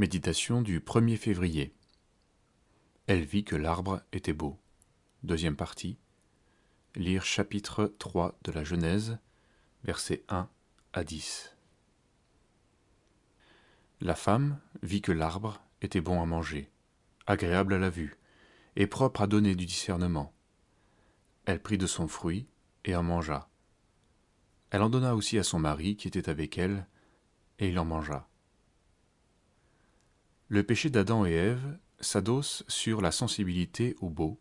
Méditation du 1er février. Elle vit que l'arbre était beau. Deuxième partie. Lire chapitre 3 de la Genèse, versets 1 à 10. La femme vit que l'arbre était bon à manger, agréable à la vue, et propre à donner du discernement. Elle prit de son fruit et en mangea. Elle en donna aussi à son mari qui était avec elle, et il en mangea. Le péché d'Adam et Ève s'adosse sur la sensibilité au beau,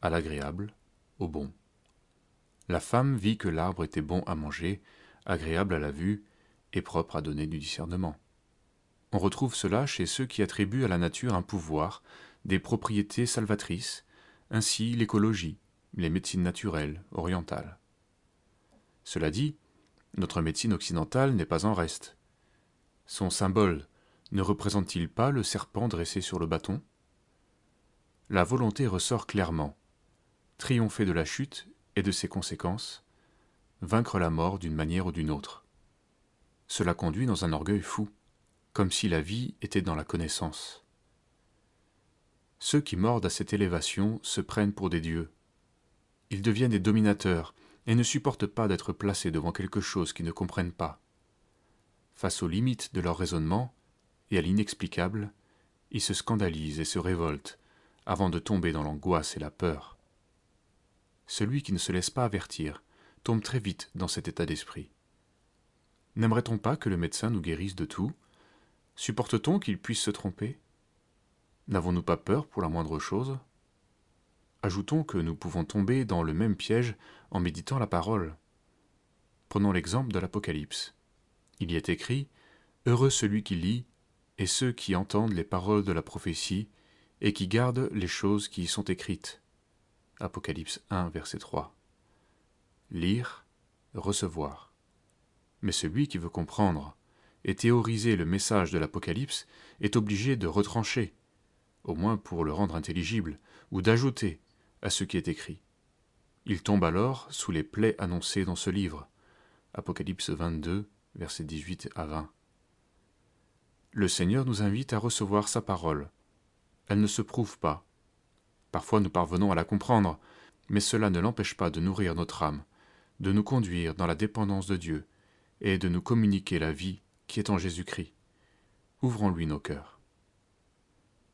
à l'agréable, au bon. La femme vit que l'arbre était bon à manger, agréable à la vue et propre à donner du discernement. On retrouve cela chez ceux qui attribuent à la nature un pouvoir, des propriétés salvatrices, ainsi l'écologie, les médecines naturelles, orientales. Cela dit, notre médecine occidentale n'est pas en reste. Son symbole ne représente-t-il pas le serpent dressé sur le bâton? La volonté ressort clairement. Triompher de la chute et de ses conséquences, vaincre la mort d'une manière ou d'une autre. Cela conduit dans un orgueil fou, comme si la vie était dans la connaissance. Ceux qui mordent à cette élévation se prennent pour des dieux. Ils deviennent des dominateurs et ne supportent pas d'être placés devant quelque chose qu'ils ne comprennent pas. Face aux limites de leur raisonnement, et à l'inexplicable, ils se scandalisent et se révoltent avant de tomber dans l'angoisse et la peur. Celui qui ne se laisse pas avertir tombe très vite dans cet état d'esprit. N'aimerait-on pas que le médecin nous guérisse de tout? Supporte-t-on qu'il puisse se tromper? N'avons-nous pas peur pour la moindre chose? Ajoutons que nous pouvons tomber dans le même piège en méditant la parole. Prenons l'exemple de l'Apocalypse. Il y est écrit Heureux celui qui lit et ceux qui entendent les paroles de la prophétie et qui gardent les choses qui y sont écrites. Apocalypse 1, verset 3. Lire, recevoir. Mais celui qui veut comprendre et théoriser le message de l'Apocalypse est obligé de retrancher, au moins pour le rendre intelligible, ou d'ajouter à ce qui est écrit. Il tombe alors sous les plaies annoncées dans ce livre. Apocalypse 22, versets 18 à 20. Le Seigneur nous invite à recevoir sa parole. Elle ne se prouve pas. Parfois nous parvenons à la comprendre, mais cela ne l'empêche pas de nourrir notre âme, de nous conduire dans la dépendance de Dieu, et de nous communiquer la vie qui est en Jésus-Christ. Ouvrons-lui nos cœurs.